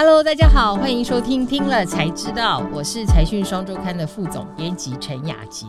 Hello，大家好，欢迎收听听了才知道，我是财讯双周刊的副总编辑陈雅杰。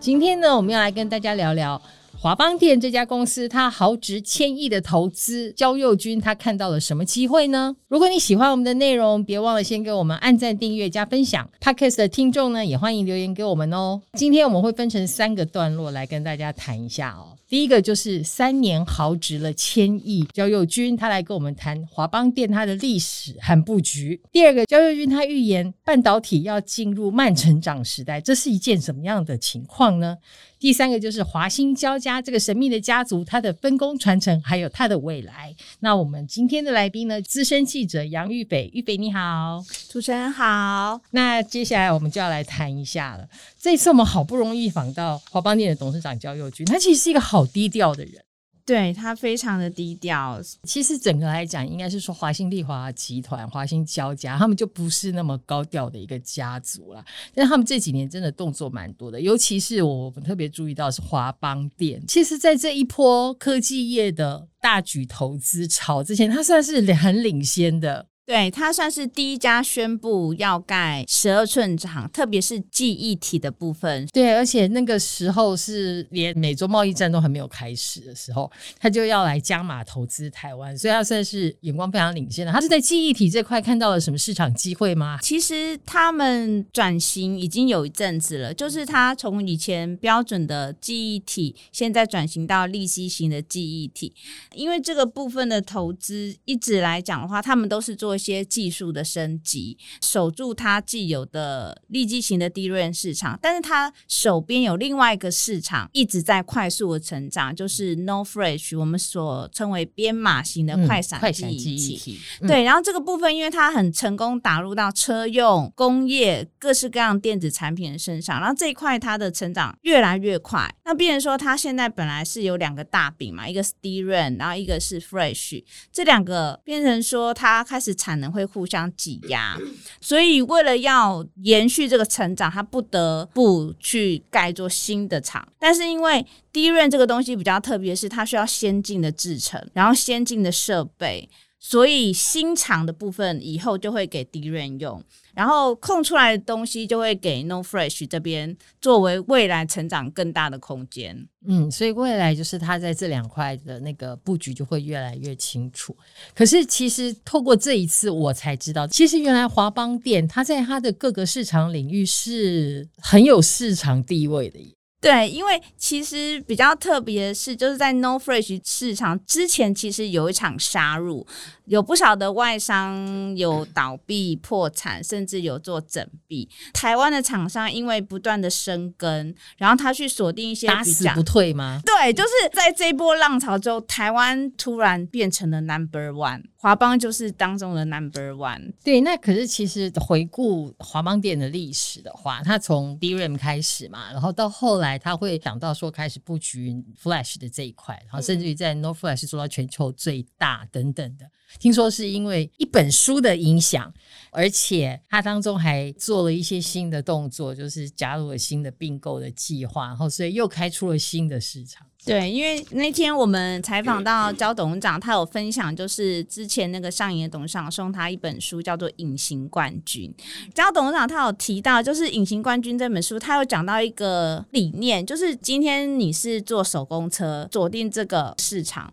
今天呢，我们要来跟大家聊聊华邦电这家公司，它豪值千亿的投资，焦佑军他看到了什么机会呢？如果你喜欢我们的内容，别忘了先给我们按赞、订阅、加分享。Podcast 的听众呢，也欢迎留言给我们哦。今天我们会分成三个段落来跟大家谈一下哦。第一个就是三年豪值了千亿，焦佑军他来跟我们谈华邦电它的历史和布局。第二个，焦佑军他预言半导体要进入慢成长时代，这是一件什么样的情况呢？第三个就是华新焦家这个神秘的家族，它的分工传承还有它的未来。那我们今天的来宾呢，资深记者杨玉北，玉北你好，主持人好。那接下来我们就要来谈一下了。这次我们好不容易访到华邦电的董事长焦佑钧，他其实是一个好低调的人。对，他非常的低调。其实整个来讲，应该是说华兴丽华集团、华兴交家，他们就不是那么高调的一个家族了。但他们这几年真的动作蛮多的，尤其是我们特别注意到是华邦电。其实，在这一波科技业的大举投资潮之前，他算是很领先的。对，他算是第一家宣布要盖十二寸厂，特别是记忆体的部分。对，而且那个时候是连美洲贸易战都还没有开始的时候，他就要来加码投资台湾，所以他算是眼光非常领先的。他是在记忆体这块看到了什么市场机会吗？其实他们转型已经有一阵子了，就是他从以前标准的记忆体，现在转型到利息型的记忆体，因为这个部分的投资一直来讲的话，他们都是做。一些技术的升级，守住它既有的利基型的 DRAM 市场，但是它手边有另外一个市场一直在快速的成长，就是 NOR Flash，我们所称为编码型的快闪记忆体。对，然后这个部分因为它很成功打入到车用、工业各式各样电子产品的身上，然后这一块它的成长越来越快。那变成说它现在本来是有两个大饼嘛，一个是 DRAM，然后一个是 Fresh，这两个变成说它开始产。能会互相挤压，所以为了要延续这个成长，他不得不去盖做新的厂。但是因为低润这个东西比较特别，是它需要先进的制程，然后先进的设备。所以新厂的部分以后就会给 DRAM 用，然后空出来的东西就会给 No Fresh 这边作为未来成长更大的空间。嗯，所以未来就是它在这两块的那个布局就会越来越清楚。可是其实透过这一次我才知道，其实原来华邦电它在它的各个市场领域是很有市场地位的。对，因为其实比较特别的是，就是在 NOR Flash 市场之前，其实有一场杀入。有不少的外商有倒闭、破产，甚至有做整闭。台湾的厂商因为不断的生根，然后他去锁定一些打死不退吗？对，就是在这一波浪潮之后，台湾突然变成了 Number One，华邦就是当中的 Number One。对，那可是其实回顾华邦店的历史的话，它从 DRAM 开始嘛，然后到后来他会想到说开始布局 Flash 的这一块，然后甚至于在 NOR Flash 做到全球最大等等的。听说是因为一本书的影响，而且他当中还做了一些新的动作，就是加入了新的并购的计划，然后所以又开出了新的市场。对，因为那天我们采访到焦董事长，他有分享，就是之前那个上银的董事长送他一本书，叫做《隐形冠军》。焦董事长他有提到，就是《隐形冠军》这本书，他有讲到一个理念，就是今天你是做手工车，锁定这个市场。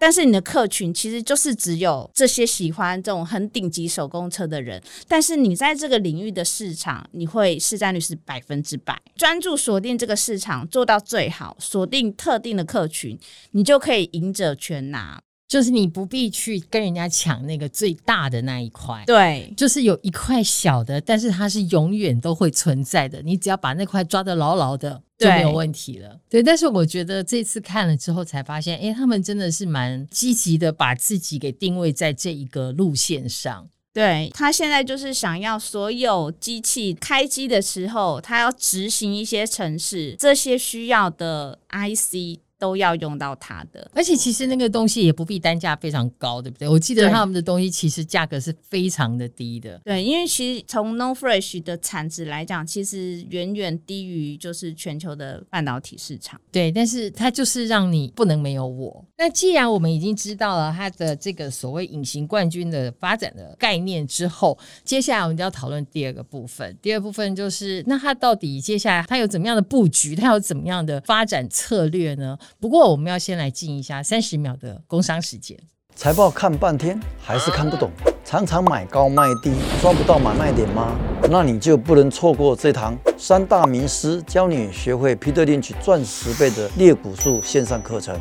但是你的客群其实就是只有这些喜欢这种很顶级手工车的人，但是你在这个领域的市场，你会市占率是百分之百，专注锁定这个市场做到最好，锁定特定的客群，你就可以赢者全拿。就是你不必去跟人家抢那个最大的那一块，对，就是有一块小的，但是它是永远都会存在的。你只要把那块抓得牢牢的，就没有问题了。对，但是我觉得这次看了之后才发现，哎，他们真的是蛮积极的，把自己给定位在这一个路线上。对，他现在就是想要所有机器开机的时候，他要执行一些程式，这些需要的 IC。都要用到它的。而且其实那个东西也不必单价非常高，对不对？我记得他们的东西其实价格是非常的低的。对，因为其实从 No Fresh 的产值来讲，其实远远低于就是全球的半导体市场。对，但是它就是让你不能没有我。那既然我们已经知道了它的这个所谓隐形冠军的发展的概念之后，接下来我们就要讨论第二个部分。第二部分就是，那它到底接下来它有怎么样的布局？它有怎么样的发展策略呢？不过我们要先来进一下三十秒的工商时间。财报看半天还是看不懂，常常买高卖低，抓不到买卖点吗？那你就不能错过这堂三大名师教你学会 Peter Lynch 赚十倍的猎股术线上课程。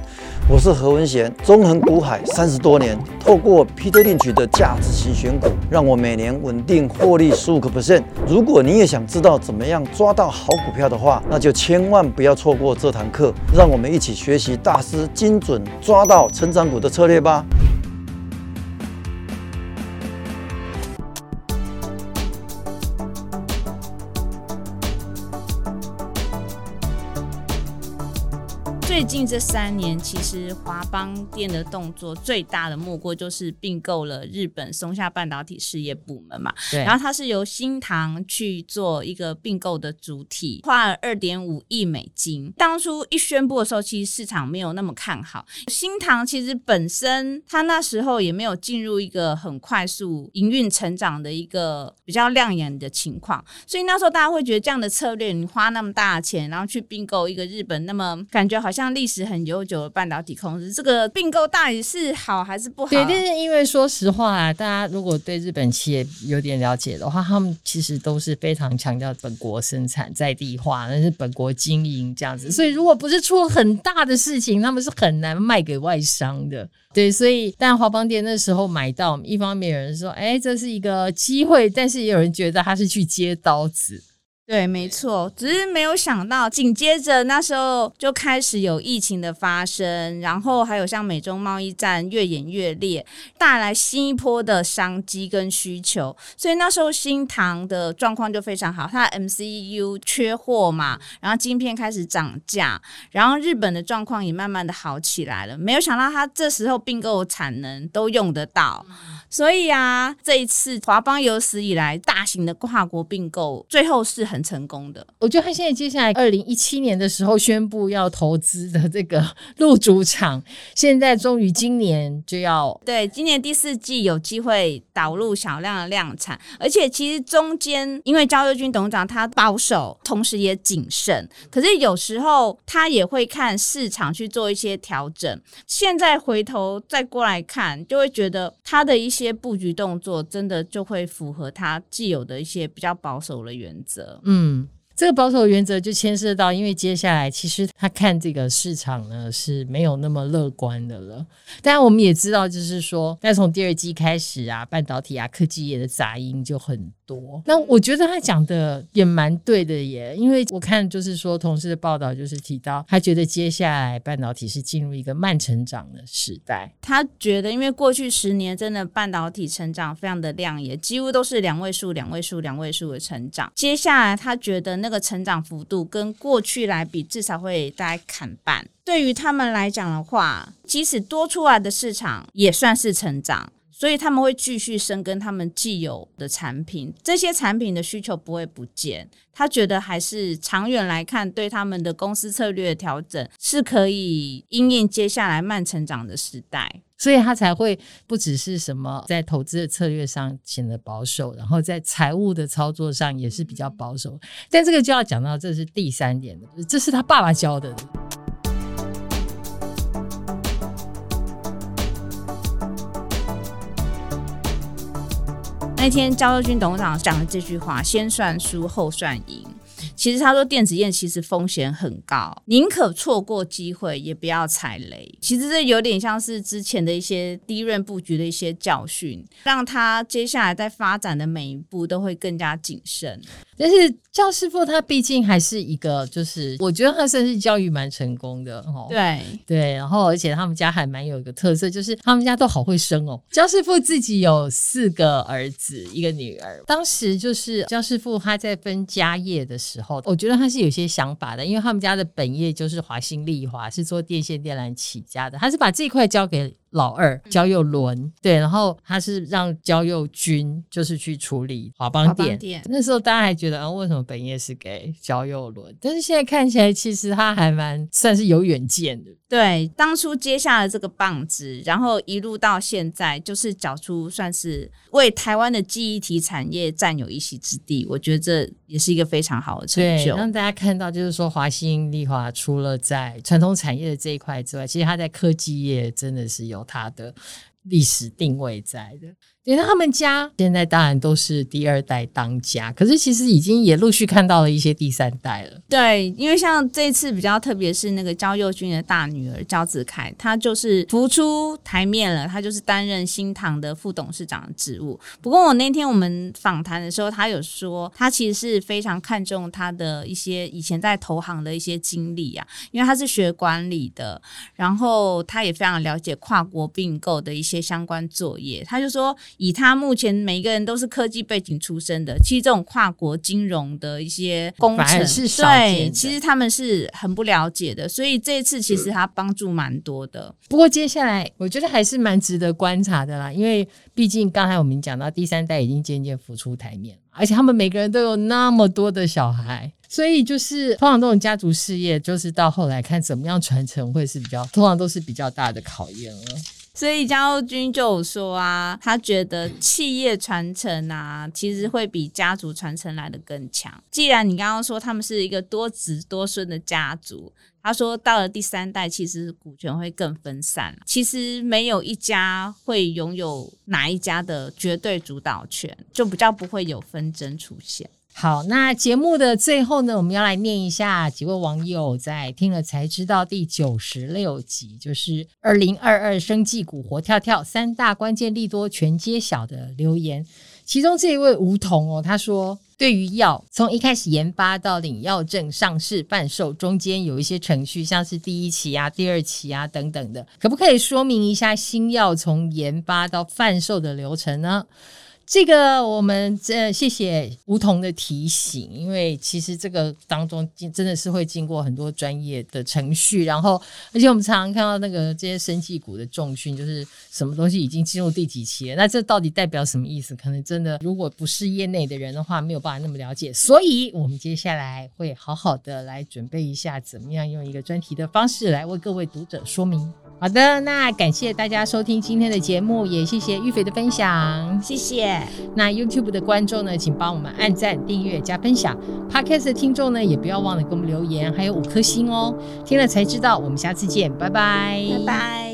我是何文贤，纵横股海三十多年，透过 Peter Lynch 的价值型选股，让我每年稳定获利十五个 percent。如果你也想知道怎么样抓到好股票的话，那就千万不要错过这堂课。让我们一起学习大师精准抓到成长股的策略吧。近这三年，其实华邦电的动作最大的莫过就是并购了日本松下半导体事业部门嘛。对。然后它是由新唐去做一个并购的主体，花了二点五亿美金。当初一宣布的时候，其实市场没有那么看好。新唐其实本身它那时候也没有进入一个很快速营运成长的一个比较亮眼的情况，所以那时候大家会觉得这样的策略，你花那么大的钱，然后去并购一个日本，那么感觉好像。历史很悠久的半导体公司，这个并购到底是好还是不好？对，但是因为说实话啊，大家如果对日本企业有点了解的话，他们其实都是非常强调本国生产在地化，那是本国经营这样子。所以如果不是出了很大的事情，他们是很难卖给外商的。对，所以但华邦电那时候买到，一方面有人说，哎，这是一个机会，但是也有人觉得他是去接刀子。对，没错，只是没有想到，紧接着那时候就开始有疫情的发生，然后还有像美中贸易战越演越烈，带来新一波的商机跟需求，所以那时候新唐的状况就非常好，它的 MCU 缺货嘛，然后晶片开始涨价，然后日本的状况也慢慢的好起来了，没有想到它这时候并购产能都用得到，所以啊，这一次华邦有史以来大型的跨国并购，最后是很。成功的，我觉得他现在接下来二零一七年的时候宣布要投资的这个 入主场，现在终于今年就要对，今年第四季有机会导入小量的量产，而且其实中间因为焦佑军董事长他保守，同时也谨慎，可是有时候他也会看市场去做一些调整。现在回头再过来看，就会觉得他的一些布局动作真的就会符合他既有的一些比较保守的原则。嗯，这个保守原则就牵涉到，因为接下来其实他看这个市场呢是没有那么乐观的了。但，我们也知道，就是说，但从第二季开始啊，半导体啊、科技业的杂音就很多。那我觉得他讲的也蛮对的耶，因为我看就是说，同事的报道就是提到，他觉得接下来半导体是进入一个慢成长的时代。他觉得，因为过去十年真的半导体成长非常的亮眼，几乎都是两位数、两位数、两位数的成长。接下来，他觉得那个成长幅度跟过去来比，至少会大概砍半。对于他们来讲的话，即使多出来的市场也算是成长。所以他们会继续深耕他们既有的产品，这些产品的需求不会不见。他觉得还是长远来看，对他们的公司策略调整是可以因应接下来慢成长的时代。所以他才会不只是什么在投资的策略上显得保守，然后在财务的操作上也是比较保守。但这个就要讲到，这是第三点的，这是他爸爸教的。那天焦佑军董事长讲了这句话：“先算输后算赢。”其实他说电子业其实风险很高，宁可错过机会也不要踩雷。其实这有点像是之前的一些低润布局的一些教训，让他接下来在发展的每一步都会更加谨慎。但是焦师傅他毕竟还是一个，就是我觉得他算是教育蛮成功的哦。对对，然后而且他们家还蛮有一个特色，就是他们家都好会生哦。焦师傅自己有四个儿子，一个女儿。当时就是焦师傅他在分家业的时候，我觉得他是有些想法的，因为他们家的本业就是华兴丽华，是做电线电缆起家的，他是把这一块交给。老二焦佑伦，对，然后他是让焦佑军就是去处理华邦店。那时候大家还觉得啊，为什么本业是给焦佑伦？但是现在看起来，其实他还蛮算是有远见的。对，当初接下了这个棒子，然后一路到现在，就是找出算是为台湾的记忆体产业占有一席之地。我觉得这也是一个非常好的成就，让大家看到，就是说华兴丽华除了在传统产业的这一块之外，其实他在科技业真的是有。它的历史定位在的。因为他们家现在当然都是第二代当家，可是其实已经也陆续看到了一些第三代了。对，因为像这次比较特别是那个焦佑军的大女儿焦子凯，她就是浮出台面了，她就是担任新唐的副董事长的职务。不过我那天我们访谈的时候，她有说，她其实是非常看重她的一些以前在投行的一些经历啊，因为她是学管理的，然后她也非常了解跨国并购的一些相关作业。她就说。以他目前每一个人都是科技背景出身的，其实这种跨国金融的一些工程，对，其实他们是很不了解的，所以这一次其实他帮助蛮多的。不过接下来我觉得还是蛮值得观察的啦，因为毕竟刚才我们讲到第三代已经渐渐浮出台面，而且他们每个人都有那么多的小孩，所以就是通常这种家族事业，就是到后来看怎么样传承会是比较，通常都是比较大的考验了。所以焦佑军就有说啊，他觉得企业传承啊，其实会比家族传承来得更强。既然你刚刚说他们是一个多子多孙的家族，他说到了第三代，其实股权会更分散。其实没有一家会拥有哪一家的绝对主导权，就比较不会有纷争出现。好，那节目的最后呢，我们要来念一下几位网友在听了才知道第九十六集，就是二零二二生技股活跳跳三大关键利多全揭晓的留言。其中这一位梧桐哦，他说，对于药从一开始研发到领药证上市贩售，中间有一些程序，像是第一期啊、第二期啊等等的，可不可以说明一下新药从研发到贩售的流程呢？这个我们这谢谢梧桐的提醒，因为其实这个当中真的是会经过很多专业的程序，然后而且我们常常看到那个这些生技股的重讯，就是什么东西已经进入第几期了，那这到底代表什么意思？可能真的如果不是业内的人的话，没有办法那么了解。所以我们接下来会好好的来准备一下，怎么样用一个专题的方式来为各位读者说明。好的，那感谢大家收听今天的节目，也谢谢玉肥的分享，谢谢。那 YouTube 的观众呢，请帮我们按赞、订阅、加分享。Podcast 的听众呢，也不要忘了给我们留言，还有五颗星哦。听了才知道，我们下次见，拜拜，拜拜。